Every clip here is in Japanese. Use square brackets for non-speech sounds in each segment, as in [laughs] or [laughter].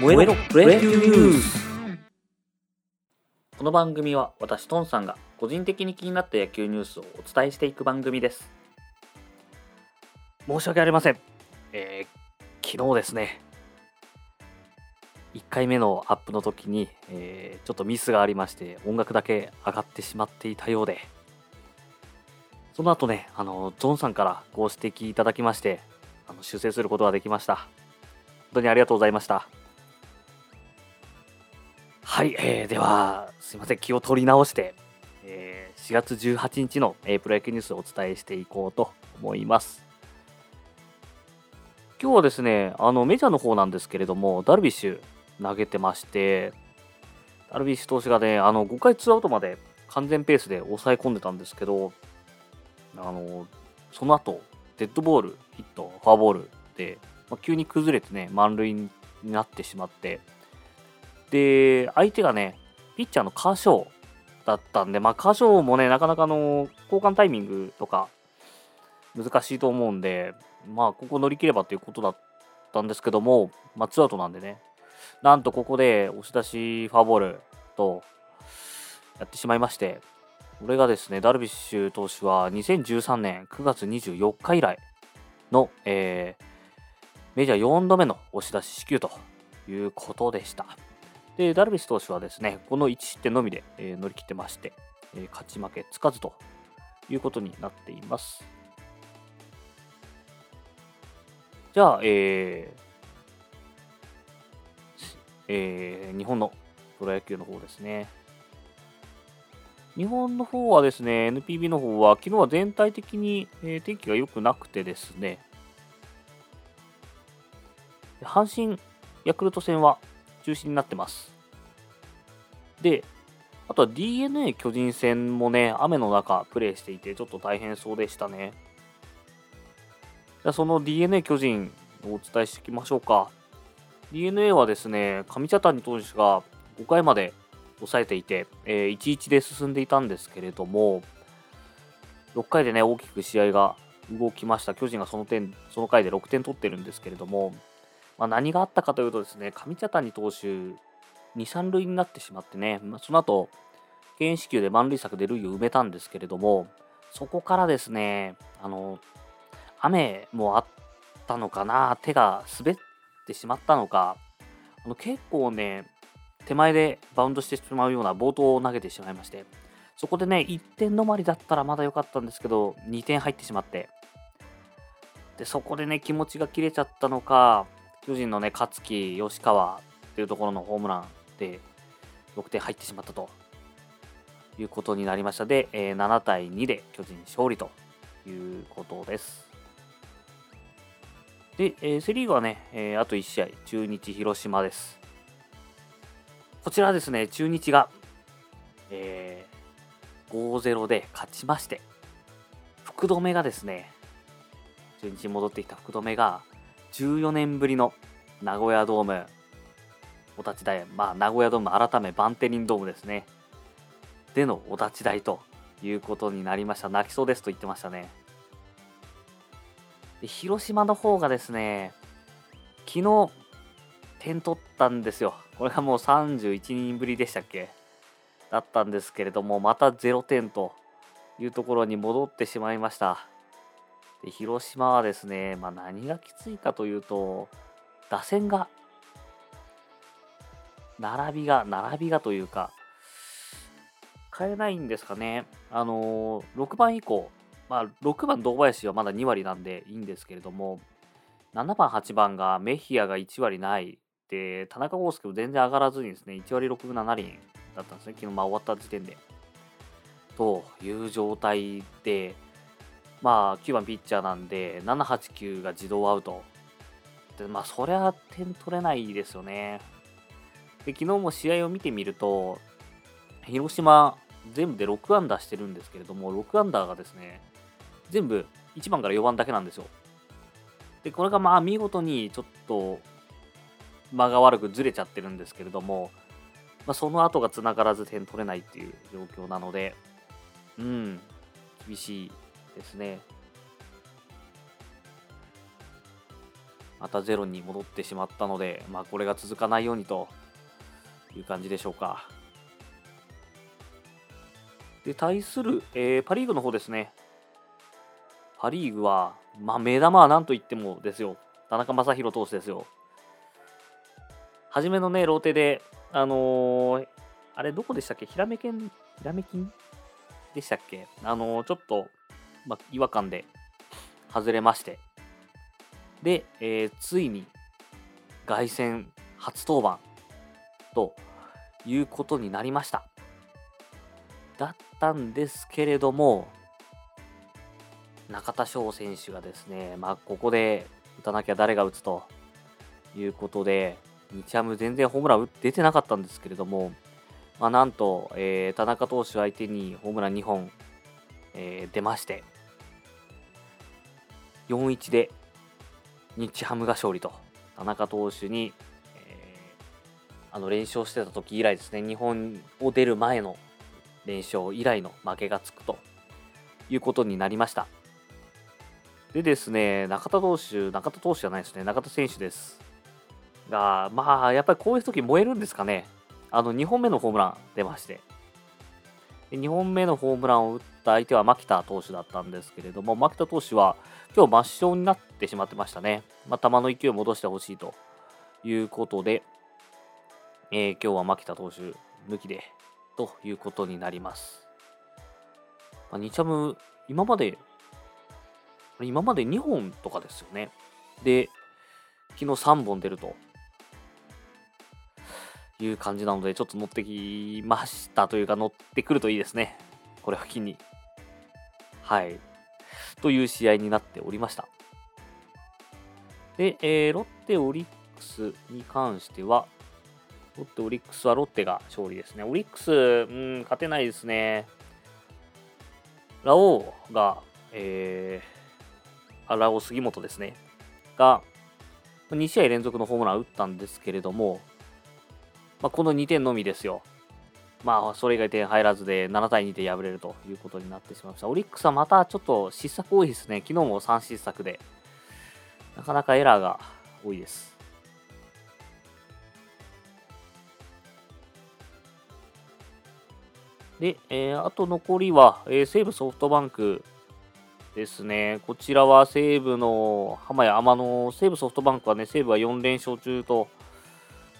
燃えろプロ野球ニュースこの番組は私トンさんが個人的に気になった野球ニュースをお伝えしていく番組です。申し訳ありません、えー、昨日ですね。1回目のアップの時に、えー、ちょっとミスがありまして音楽だけ上がってしまっていたようで。その後ねあのジョンさんからご指摘いただきましてあの修正することができました。本当にありがとうございましたはい、えー、では、すいません、気を取り直して、えー、4月18日の、えー、プロ野球ニュースをお伝えしていこうと思います。今日はですね、あのメジャーの方なんですけれども、ダルビッシュ投げてまして、ダルビッシュ投手がね、あの5回ツーアウトまで完全ペースで抑え込んでたんですけど、あのその後デッドボール、ヒット、フォアボールで、まあ、急に崩れてね、満塁になってしまって、で、相手がね、ピッチャーのカーショーだったんで、まあ、カショーもね、なかなかの交換タイミングとか難しいと思うんで、まあ、ここ乗り切ればということだったんですけども、まあ、ツーアウトなんでね、なんとここで押し出しファーボールとやってしまいまして、これがですね、ダルビッシュ投手は2013年9月24日以来の、えー、メジャー4度目の押し出し支給ということでした。で、ダルビッシュ投手はですね、この1失点のみで、えー、乗り切ってまして、えー、勝ち負けつかずということになっています。じゃあ、えーえー、日本のプロ野球の方ですね。日本の方はですね、NPB の方は、昨日は全体的に、えー、天気が良くなくてですね、阪神ヤクルト戦は中止になってます。で、あとは DNA 巨人戦もね、雨の中プレイしていて、ちょっと大変そうでしたね。じゃその DNA 巨人をお伝えしていきましょうか。DNA はですね、上茶谷投手が5回まで抑えていて、えー、1-1で進んでいたんですけれども、6回でね、大きく試合が動きました。巨人がその点、その回で6点取ってるんですけれども、まあ、何があったかというとですね、上茶谷投手、2、3塁になってしまってね、まあ、その後、敬遠死球で満塁策で塁を埋めたんですけれども、そこからですね、あの、雨もあったのかな、手が滑ってしまったのか、あの結構ね、手前でバウンドしてしまうような冒頭を投げてしまいまして、そこでね、1点止まりだったらまだ良かったんですけど、2点入ってしまって、で、そこでね、気持ちが切れちゃったのか、巨人のね、勝木、吉川っていうところのホームランで6点入ってしまったということになりましたで、えー、7対2で巨人勝利ということです。で、えー、セ・リーグはね、えー、あと1試合、中日、広島です。こちらですね、中日が、えー、5-0で勝ちまして、福留がですね、中日に戻ってきた福留が、14年ぶりの名古屋ドーム。お立ち台、まあ、名古屋ドーム改めバンテリンドームですね。でのお立ち台ということになりました。泣きそうですと言ってましたね。で広島の方がですね昨日点取ったんですよ。これがもう31人ぶりでしたっけ？だったんですけれどもまた0点というところに戻ってしまいました。で広島はですね、まあ、何がきついかというと、打線が、並びが、並びがというか、変えないんですかね。あのー、6番以降、まあ、6番堂林はまだ2割なんでいいんですけれども、7番、8番がメヒアが1割ない。で、田中康介も全然上がらずにですね、1割6分7厘だったんですね、昨日、まあ、終わった時点で。という状態で、まあ、9番ピッチャーなんで、7、8、9が自動アウト。で、まあ、そりゃ点取れないですよね。で、昨日も試合を見てみると、広島、全部で6安打してるんですけれども、6アンダーがですね、全部1番から4番だけなんですよ。で、これがまあ見事にちょっと間が悪くずれちゃってるんですけれども、まあ、その後がつながらず点取れないっていう状況なので、うん、厳しいですね。またゼロに戻ってしまったので、まあ、これが続かないようにという感じでしょうか。で、対する、えー、パ・リーグの方ですね。パ・リーグは、まあ、目玉は何と言ってもですよ。田中将大投手ですよ。初めのね、ローテで、あのー、あれ、どこでしたっけ？ひらめけん、ひらめきん？でしたっけ？あのー、ちょっと、まあ、違和感で外れまして。で、えー、ついに、凱旋初登板ということになりました。だったんですけれども、中田翔選手がですね、まあ、ここで打たなきゃ誰が打つということで、日ハム全然ホームラン出てなかったんですけれども、まあ、なんと、えー、田中投手相手にホームラン2本、えー、出まして、4-1で日ハムが勝利と、田中投手に、えー、あの連勝してた時以来ですね、日本を出る前の連勝以来の負けがつくということになりました。でですね、中田投手、中田投手じゃないですね、中田選手です。が、まあ、やっぱりこういう時燃えるんですかね。あの、2本目のホームラン出まして。2本目のホームランを打った相手は牧田投手だったんですけれども、牧田投手は今日抹消になってしまってましたね。まあ、球の勢いを戻してほしいということで、えー、今日は牧田投手抜きでということになります。まあ、日ハム、今まで今まで2本とかですよね。で、昨日3本出るという感じなので、ちょっと乗ってきましたというか、乗ってくるといいですね。これを機に。はい。という試合になっておりました。で、えー、ロッテ、オリックスに関しては、ロッテ、オリックスはロッテが勝利ですね。オリックス、うん、勝てないですね。ラオウが、えー、荒尾杉本ですね、が、2試合連続のホームラン打ったんですけれども、まあ、この2点のみですよ。まあ、それ以外点入らずで7対2で敗れるということになってしまいました。オリックスはまたちょっと失策多いですね。昨日も3失策で、なかなかエラーが多いです。で、えー、あと残りは、えー、西武ソフトバンク、ですね。こちらは西武の浜谷天野、西武ソフトバンクはね、西武は4連勝中と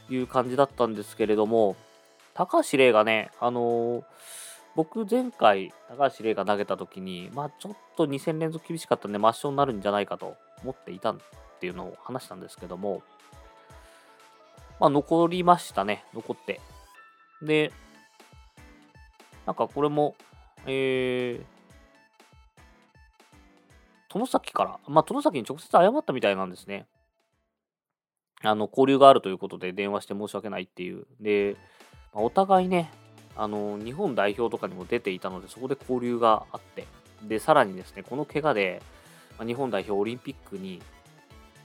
いう感じだったんですけれども、高橋礼がね、あのー、僕前回高橋礼が投げた時に、まあちょっと2戦連続厳しかったんで、抹消になるんじゃないかと思っていたっていうのを話したんですけども、まあ残りましたね、残って。で、なんかこれも、えー、殿崎から、まあ、殿崎に直接謝ったみたいなんですね。あの、交流があるということで電話して申し訳ないっていう。で、まあ、お互いね、あの、日本代表とかにも出ていたので、そこで交流があって、で、さらにですね、この怪我で、まあ、日本代表オリンピックに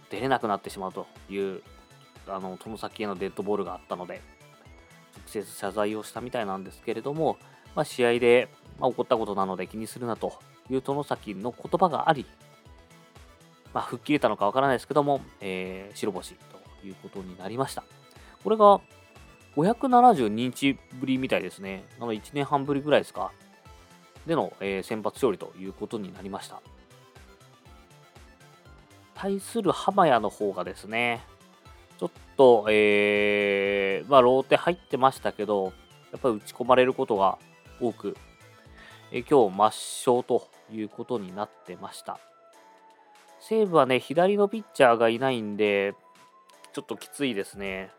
出れなくなってしまうという、あの、殿崎へのデッドボールがあったので、直接謝罪をしたみたいなんですけれども、まあ、試合で、まあ、起こったことなので気にするなという殿崎の言葉があり、まあ、吹っ切れたのかわからないですけども、えー、白星ということになりました。これが572日ぶりみたいですね。なので1年半ぶりぐらいですか。での、えー、先発勝利ということになりました。対する浜谷の方がですね、ちょっと、えー、まあ、ローテ入ってましたけど、やっぱり打ち込まれることが多く、えー、今日抹消ということになってました。西武はね、左のピッチャーがいないんで、ちょっときついですね。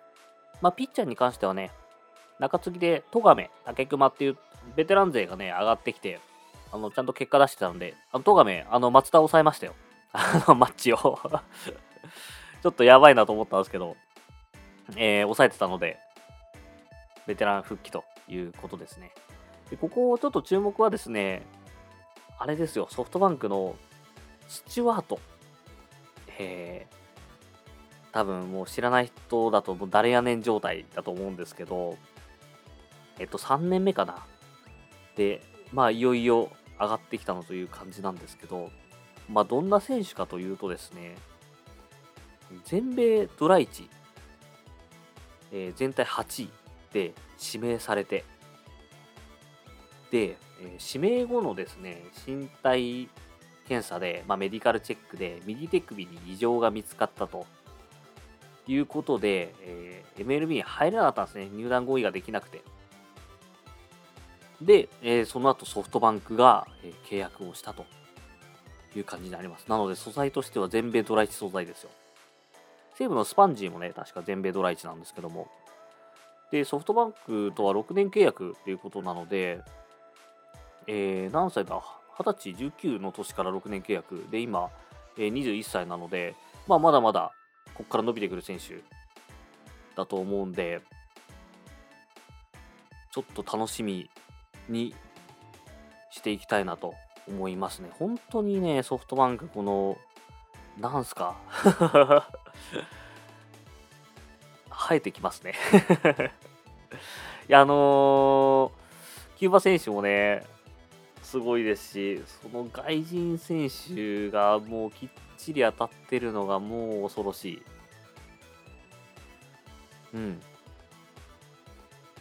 まあ、ピッチャーに関してはね、中継ぎで戸亀、竹熊っていうベテラン勢がね、上がってきて、あの、ちゃんと結果出してたんで、あの、戸亀、あの、松田を抑えましたよ。[laughs] あの、マッチを [laughs] ちょっとやばいなと思ったんですけど、えー、抑えてたので、ベテラン復帰ということですね。でここ、ちょっと注目はですね、あれですよ、ソフトバンクのスチュワート。えー、多分もう知らない人だともう誰やねん状態だと思うんですけど、えっと、3年目かな。で、まあ、いよいよ上がってきたのという感じなんですけど、まあ、どんな選手かというとですね、全米ドラ1、えー、全体8位で指名されて、で、えー、指名後のですね、身体検査で、まあ、メディカルチェックで右手首に異常が見つかったということで、えー、MLB に入れなかったんですね。入団合意ができなくて。で、えー、その後ソフトバンクが、えー、契約をしたという感じになります。なので素材としては全米ドラ1素材ですよ。西武のスパンジーもね、確か全米ドラ1なんですけども。で、ソフトバンクとは6年契約っていうことなので、えー、何歳だ ?20 歳、19の年から6年契約で、今、えー、21歳なので、まあ、まだまだここから伸びてくる選手だと思うんで、ちょっと楽しみにしていきたいなと思いますね。本当にね、ソフトバンク、この、なんすか？[laughs] 生えてきますね [laughs] いや、あのー、キューバ選手もね、すごいですし、その外人選手がもうきっちり当たってるのがもう恐ろしい。うん。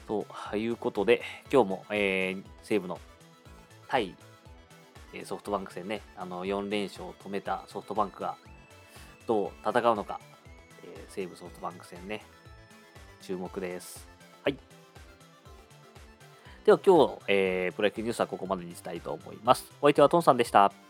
ということで、今日も、えー、西武の対ソフトバンク戦ね、あの4連勝を止めたソフトバンクがどう戦うのか、えー、西武ソフトバンク戦ね、注目です。はい。では今日、えー、プロ野球ニュースはここまでにしたいと思います。お相手はトンさんでした。